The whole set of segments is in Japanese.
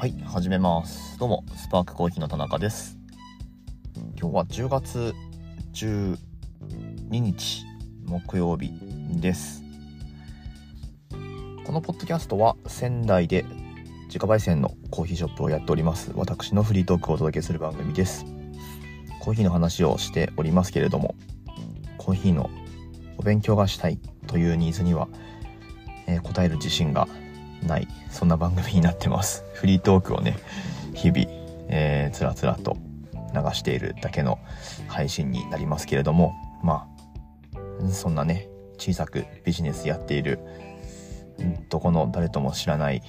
はい始めます。どうもスパークコーヒーの田中です。今日は10月12日木曜日です。このポッドキャストは仙台で自家焙煎のコーヒーショップをやっております私のフリートークをお届けする番組です。コーヒーの話をしておりますけれどもコーヒーのお勉強がしたいというニーズには、えー、答える自信がないそんな番組になってます。フリートークをね日々、えー、つらつらと流しているだけの配信になりますけれどもまあそんなね小さくビジネスやっているどこの誰とも知らない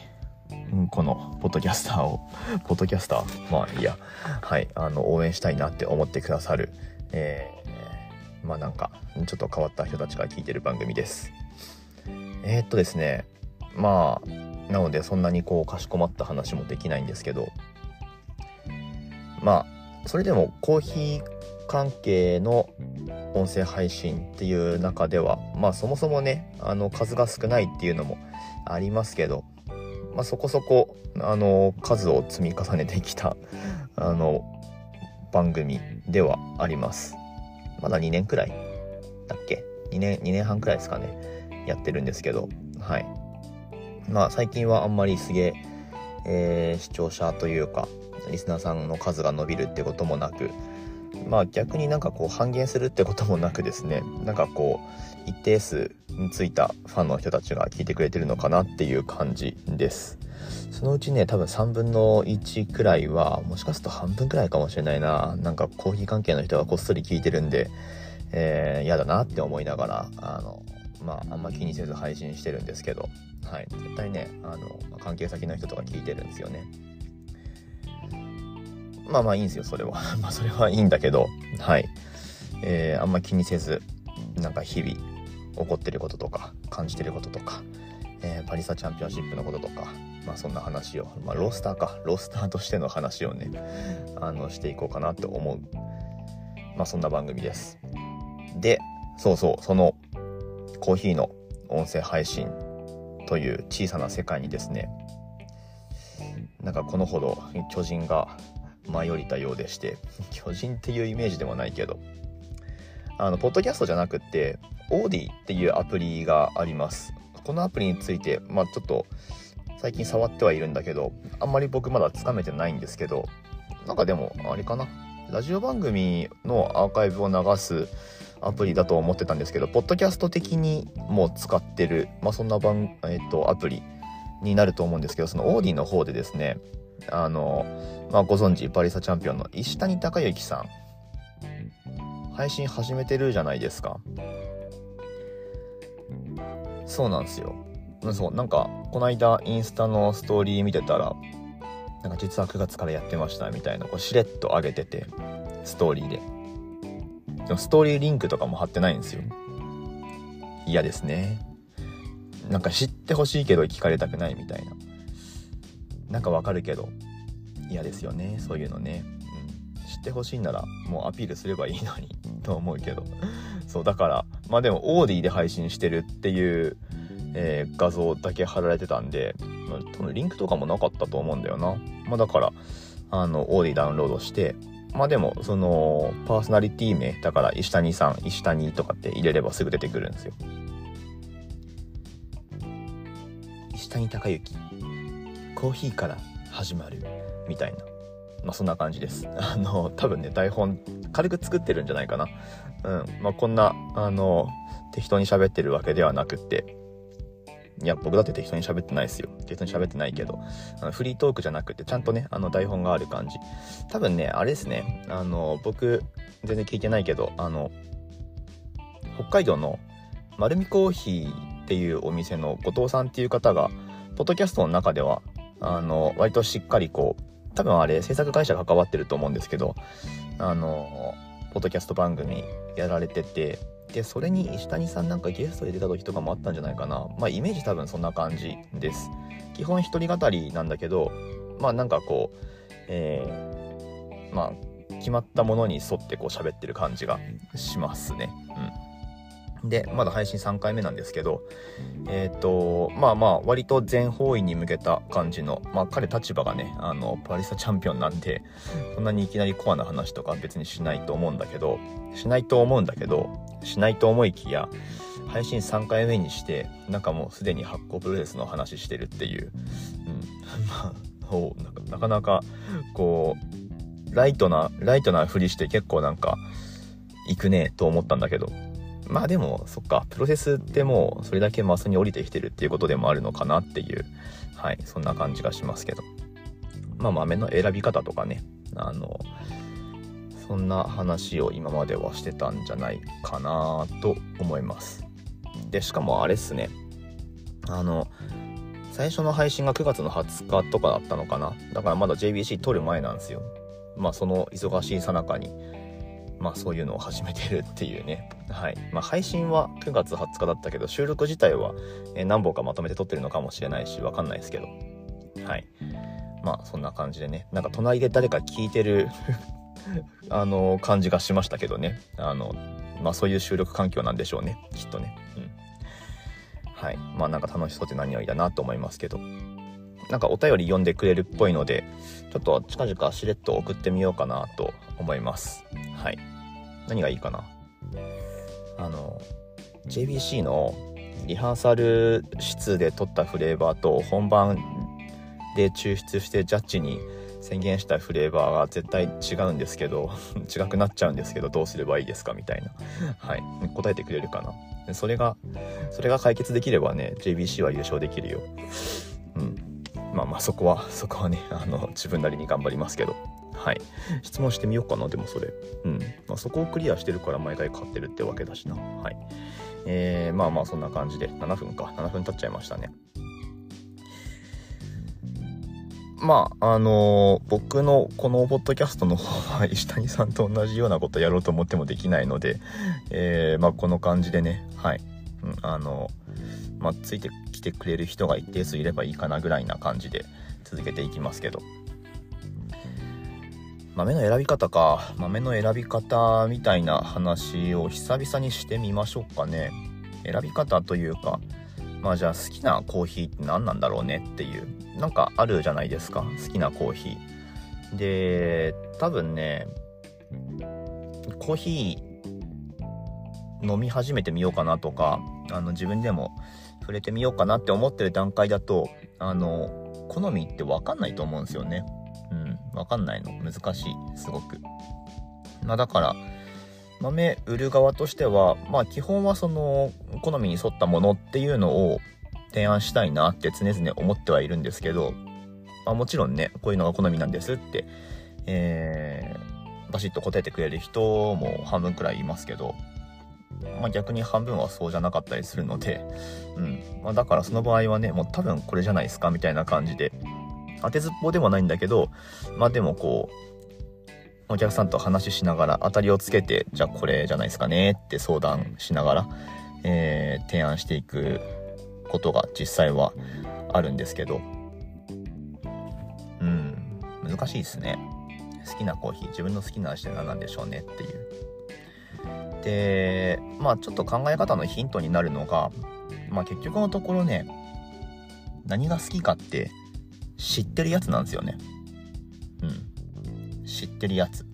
このポッドキャスターを ポッドキャスター？まあいいや。はいあの応援したいなって思ってくださるえー、まあなんかちょっと変わった人たちが聞いてる番組です。えー、っとですねまあなのでそんなにこうかしこまった話もできないんですけど。まあそれでもコーヒー関係の音声配信っていう中ではまあそもそもねあの数が少ないっていうのもありますけど、まあ、そこそこあの数を積み重ねてきた あの番組ではあります。まだ2年くらいだっけ？2年2年半くらいですかねやってるんですけどはい。まあ最近はあんまりすげええー、視聴者というかリスナーさんの数が伸びるってこともなくまあ逆になんかこう半減するってこともなくですねなんかこう一定数についたファンの人たちが聞いてくれてるのかなっていう感じです。そのうちね多分3分の1くらいはもしかすると半分くらいかもしれないな。なんかコーヒー関係の人がこっそり聞いてるんでえー、嫌だなって思いながらあのまああんま気にせず配信してるんですけど。はい、絶対ねあの関係先の人とか聞いてるんですよね。まあまあいいんですよそれは。まあそれはいいんだけど。はい。えー、あんま気にせずなんか日々起こってることとか感じてることとか、えー、パリサチャンピオンシップのこととかまあそんな話をまあロースターか。ロースターとしての話をねあのしていこうかなと思う。まあそんな番組です。でそうそうそのコーヒーの音声配信という小さな世界にですねなんかこのほど巨人が舞い降りたようでして巨人っていうイメージでもないけどあのポッドキャストじゃなくってオーディっていうアプリがあります。このアプリについてまあちょっと最近触ってはいるんだけどあんまり僕まだつかめてないんですけどなんかでもあれかな？ラジオ番組のアーカイブを流すアプリだと思ってたんですけど、ポッドキャスト的にもう使ってる、まあ、そんな番、えっ、と、アプリになると思うんですけど、そのオーディの方でですね、あの、まあ、ご存知、バリサチャンピオンの石谷隆之さん、配信始めてるじゃないですか。そうなんですよ。そう、なんか、この間、インスタのストーリー見てたら、なんか実は9月からやってましたみたいな、こうしれっと上げてて、ストーリーで。でもストーリーリンクとかも貼ってないんですよ。嫌ですね。なんか知ってほしいけど聞かれたくないみたいな。なんかわかるけど嫌ですよね。そういうのね。うん、知ってほしいならもうアピールすればいいのに と思うけど。そう、だから、まあでもオーディで配信してるっていう、えー、画像だけ貼られてたんで、まあ、多分リンクとかもなかったと思うんだよな。まあだから、あの、オーディダウンロードして、まあでも、その、パーソナリティ名、だから石谷さん、石谷とかって入れればすぐ出てくるんですよ。石谷隆之、コーヒーから始まる、みたいな。まあそんな感じです。あの、多分ね、台本、軽く作ってるんじゃないかな。うん。まあこんな、あの、適当に喋ってるわけではなくって、いや、僕だって適当に喋ってないですよ。適当に喋ってないけど、あのフリートークじゃなくて、ちゃんとね、あの台本がある感じ。多分ね、あれですね、あの、僕、全然聞いてないけど、あの、北海道の丸見コーヒーっていうお店の後藤さんっていう方が、ポッドキャストの中では、あの、割としっかりこう、多分あれ制作会社が関わってると思うんですけど、あの、ポッドキャスト番組やられてて、でそれに石谷さんなんかゲストで出た時とかもあったんじゃないかな。まあイメージ多分そんな感じです。基本一人語りなんだけどまあなんかこうえー、まあ決まったものに沿ってこう喋ってる感じがしますね。うん。で、まだ配信3回目なんですけど、えっ、ー、と、まあまあ、割と全方位に向けた感じの、まあ彼立場がね、あの、パリスタチャンピオンなんで、そんなにいきなりコアな話とか別にしないと思うんだけど、しないと思うんだけど、しないと思いきや、配信3回目にして、なんかもうすでに発行プロレスの話してるっていう、うん、まあ、なかなか、こう、ライトな、ライトなふりして結構なんか、行くねと思ったんだけど、まあでも、そっか、プロセスってもうそれだけマスに降りてきてるっていうことでもあるのかなっていう、はい、そんな感じがしますけど。まあ豆の選び方とかね、あの、そんな話を今まではしてたんじゃないかなと思います。で、しかもあれっすね、あの、最初の配信が9月の20日とかだったのかな。だからまだ JBC 撮る前なんですよ。まあその忙しいさなかに、まあそういうのを始めてるっていうね。はい。まあ配信は9月20日だったけど、収録自体は何本かまとめて撮ってるのかもしれないし、わかんないですけど。はい。まあそんな感じでね。なんか隣で誰か聞いてる あの、感じがしましたけどね。あの、まあそういう収録環境なんでしょうね。きっとね。うん。はい。まあなんか楽しそうで何よりだなと思いますけど。なんかお便り読んでくれるっぽいので、ちょっと近々しれっと送ってみようかなと思います。はい。何がいいかな？あの JBC のリハーサル室で撮ったフレーバーと本番で抽出してジャッジに宣言したフレーバーが絶対違うんですけど 違くなっちゃうんですけどどうすればいいですかみたいなはい答えてくれるかな？それがそれが解決できればね JBC は優勝できるようんまあまあそこは そこはねあの自分なりに頑張りますけどはい。質問してみようかな、でもそれ。うん。まあ、そこをクリアしてるから毎回買ってるってわけだしな。はい。えー、まあまあそんな感じで、7分か。7分経っちゃいましたね。まあ、あのー、僕のこのポッドキャストの方は石谷さんと同じようなことやろうと思ってもできないので、えー、まあ、この感じでね、はい。うん、あのー、まあ、ついてきてくれる人が一定数いればいいかなぐらいな感じで続けていきますけど。豆の選び方か。豆の選び方みたいな話を久々にしてみましょうかね。選び方というか、まあじゃあ好きなコーヒーって何なんだろうねっていう、なんかあるじゃないですか。好きなコーヒー。で、多分ね、コーヒー飲み始めてみようかなとか、あの自分でも触れてみようかなって思ってる段階だと、あの、好みってわかんないと思うんですよね。うん、わかんないの。難しい。すごく。まあだから、豆売る側としては、まあ基本はその、好みに沿ったものっていうのを提案したいなって常々思ってはいるんですけど、まあもちろんね、こういうのが好みなんですって、えー、バシッと答えてくれる人も半分くらいいますけど、まあ逆に半分はそうじゃなかったりするので、うん。まあだからその場合はね、もう多分これじゃないですかみたいな感じで、当てずっぽうでもないんだけど、まあでもこう、お客さんと話しながら当たりをつけて、じゃあこれじゃないですかねって相談しながら、えー、提案していくことが実際はあるんですけど、うん、難しいですね。好きなコーヒー、自分の好きな味って何なんでしょうねっていう。で、まあちょっと考え方のヒントになるのが、まあ結局のところね、何が好きかって知ってるやつなんですよね。知ってるやつ。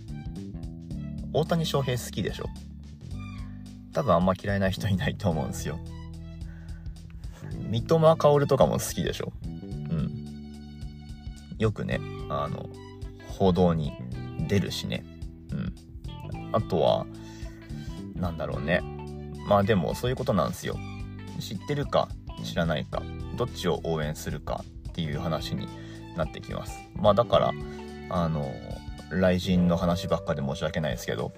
大谷翔平好きでしょ？多分あんま嫌いな人いないと思うんですよ。三笘薫とかも好きでしょ？うん。よくね、あの、報道に出るしね。うん。あとは、なんだろうね。まあでもそういうことなんですよ。知ってるか知らないか、どっちを応援するかっていう話になってきます。まあだから、あの、雷神の話ばっかで申し訳ないですけど、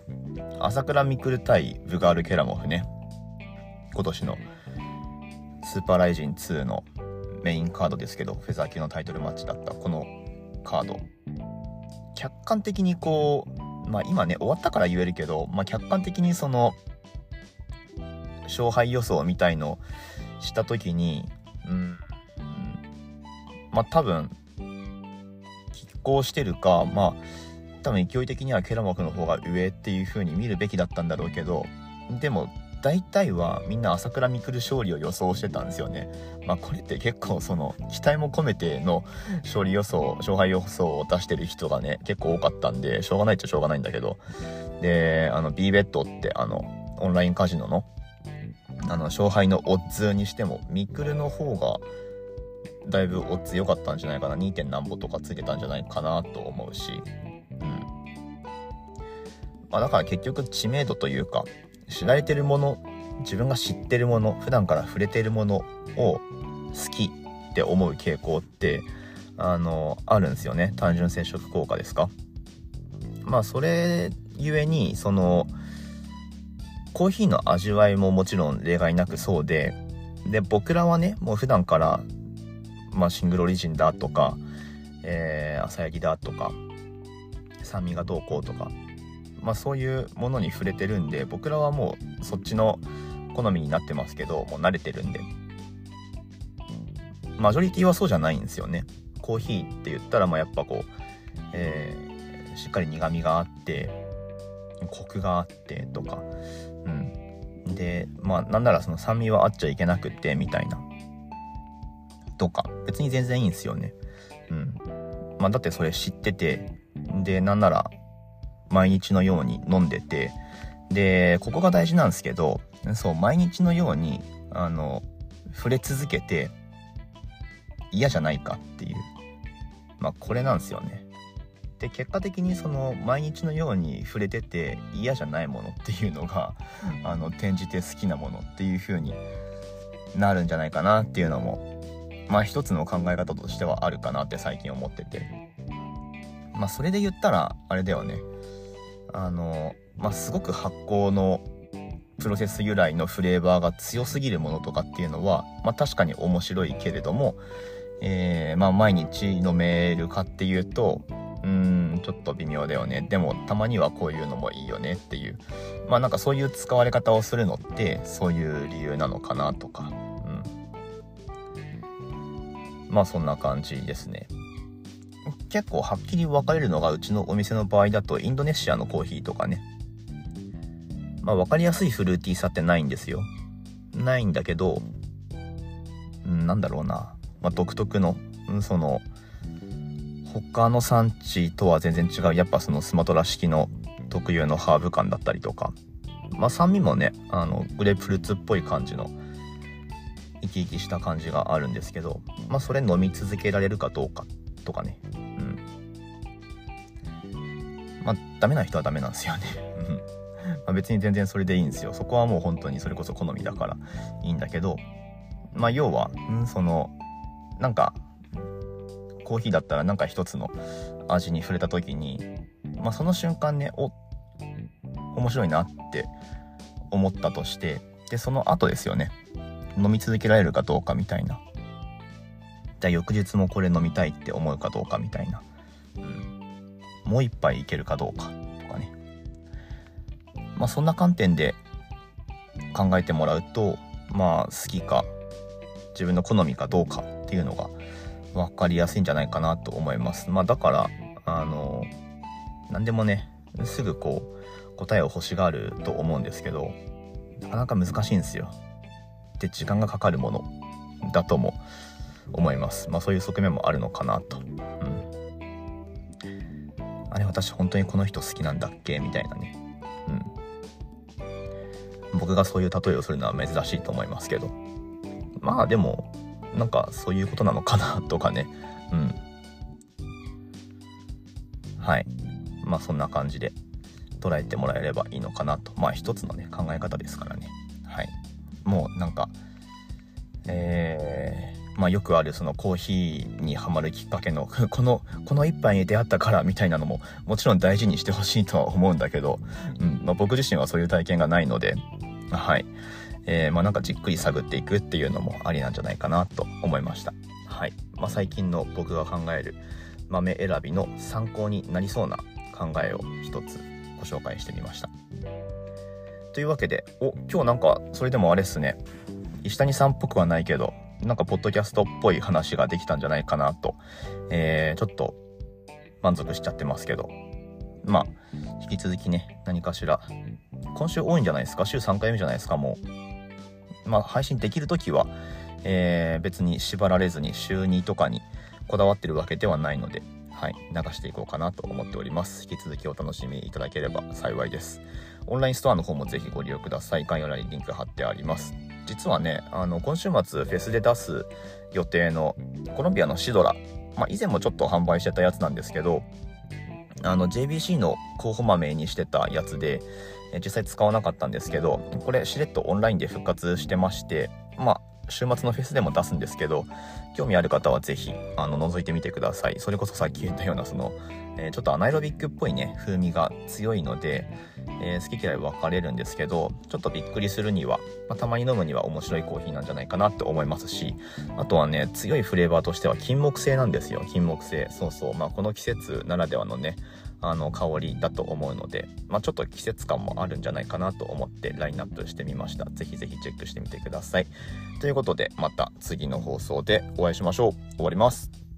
朝倉未来対ブガール・ケラモフね、今年のスーパーライジン2のメインカードですけど、フェザー級のタイトルマッチだったこのカード。客観的にこう、まあ今ね、終わったから言えるけど、まあ客観的にその、勝敗予想みたいのした時に、うん、まあ多分、拮抗してるか、まあ、多分勢い的にはケラモクの方が上っていう風に見るべきだったんだろうけど、でも、大体はみんな朝倉未来勝利を予想してたんですよね。まあこれって結構その期待も込めての勝利予想、勝敗予想を出してる人がね、結構多かったんで、しょうがないっちゃしょうがないんだけど。で、あの B ベッドってあのオンラインカジノのあの勝敗のオッズにしても、ミクルの方がだいぶオッズ良かったんじゃないかな。2. 点何歩とかついてたんじゃないかなと思うし。まあだから結局知名度というか、知られてるもの自分が知ってるもの普段から触れてるものを好きって思う傾向ってあのあるんですよね。単純接触効果ですか。まあそれゆえにそのコーヒーの味わいももちろん例外なくそうでで僕らはねもう普段から、まあ、シングルオリジンだとか、えー、朝焼きだとか酸味がどうこうとかまあ、そういうものに触れてるんで僕らはもうそっちの好みになってますけどもう慣れてるんで。マジョリティはそうじゃないんですよね。コーヒーって言ったらまあやっぱこう、えー、しっかり苦みがあってコクがあってとか。うん。でまあなんならその酸味はあっちゃいけなくてみたいな。とか。別に全然いいんですよね。うん。まあだってそれ知ってて。でなんなら毎日のように飲んでて、で、ここが大事なんですけど、そう、毎日のように、あの、触れ続けて嫌じゃないかっていう。まあ、これなんですよね。で、結果的にその、毎日のように触れてて嫌じゃないものっていうのが、あの、転じて好きなものっていう風になるんじゃないかなっていうのも、まあ一つの考え方としてはあるかなって最近思ってて。まあそれで言ったら、あれだよね。あの、まあ、すごく発酵のプロセス由来のフレーバーが強すぎるものとかっていうのは、まあ、確かに面白いけれども、えー、まあ、毎日飲めるかっていうと、うん、ちょっと微妙だよね。でも、たまにはこういうのもいいよねっていう。まあ、なんかそういう使われ方をするのって、そういう理由なのかなとか。うん。まあ、そんな感じですね。結構はっきり分かれるのがうちのお店の場合だとインドネシアのコーヒーとかね。まあ分かりやすいフルーティーさってないんですよ。ないんだけど、うん、なんだろうな。まあ、独特の、その、他の産地とは全然違う、やっぱそのスマトラ式の特有のハーブ感だったりとか、まあ酸味もね、あの、グレープフルーツっぽい感じの、生き生きした感じがあるんですけど、まあそれ飲み続けられるかどうかとかね。うんまあ、ダメな人はダメなんですよね。まあ別に全然それでいいんですよ。そこはもう本当にそれこそ好みだからいいんだけど、まあ要は、んその、なんか、コーヒーだったらなんか一つの味に触れた時に、まあその瞬間ね、お、面白いなって思ったとして、で、その後ですよね。飲み続けられるかどうかみたいな。じゃあ翌日もこれ飲みたいって思うかどうかみたいな。うんもう一杯いけるかどうかとかね。まあそんな観点で考えてもらうと、まあ好きか自分の好みかどうかっていうのが分かりやすいんじゃないかなと思います。まあだから、あの、何でもね、すぐこう答えを欲しがると思うんですけど、なかなか難しいんですよ。で、時間がかかるものだとも思います。まあそういう側面もあるのかなと。うんあれ私本当にこの人好きなんだっけ？みたいなね。うん。僕がそういう例えをするのは珍しいと思いますけど。まあでも、なんかそういうことなのかなとかね。うん。はい。まあそんな感じで捉えてもらえればいいのかなと。まあ一つのね、考え方ですからね。はい。もうなんか、えー、まあ、よくあるそのコーヒーにはまるきっかけの このこの一杯に出会ったからみたいなのももちろん大事にしてほしいとは思うんだけど、うんまあ、僕自身はそういう体験がないのではい。えー、まあなんかじっくり探っていくっていうのもありなんじゃないかなと思いました。はい、まあ、最近の僕が考える豆選びの参考になりそうな考えを一つご紹介してみました。というわけでお今日なんかそれでもあれっすね。石谷さんっぽくはないけどなんかポッドキャストっぽい話ができたんじゃないかなと、えー、ちょっと満足しちゃってますけど。まあ、引き続きね、何かしら、今週多いんじゃないですか？週3回目じゃないですか、もう。まあ、配信できる時は、えー、別に縛られずに週2とかにこだわってるわけではないので、はい、流していこうかなと思っております。引き続きお楽しみいただければ幸いです。オンラインストアの方もぜひご利用ください。概要欄にリンク貼ってあります。実はね、あの、今週末フェスで出す予定のコロンビアのシドラ、まあ、以前もちょっと販売してたやつなんですけど、あの JBC の候補豆にしてたやつで、実際使わなかったんですけど、これしれっとオンラインで復活してまして、まあ、週末のフェスでも出すんですけど、興味ある方はぜひ、あの、覗いてみてください。それこそさっき言ったような、その、えー、ちょっとアナエロビックっぽいね、風味が強いので、えー、好き嫌い分かれるんですけど、ちょっとびっくりするには、まあ、たまに飲むには面白いコーヒーなんじゃないかなって思いますし、あとはね、強いフレーバーとしては金木犀なんですよ。金木犀。そうそう。まあ、この季節ならではのね、あの香りだと思うので、まあ、ちょっと季節感もあるんじゃないかなと思ってラインナップしてみました。是非是非チェックしてみてください。ということで、また次の放送でお会いしましょう。終わります。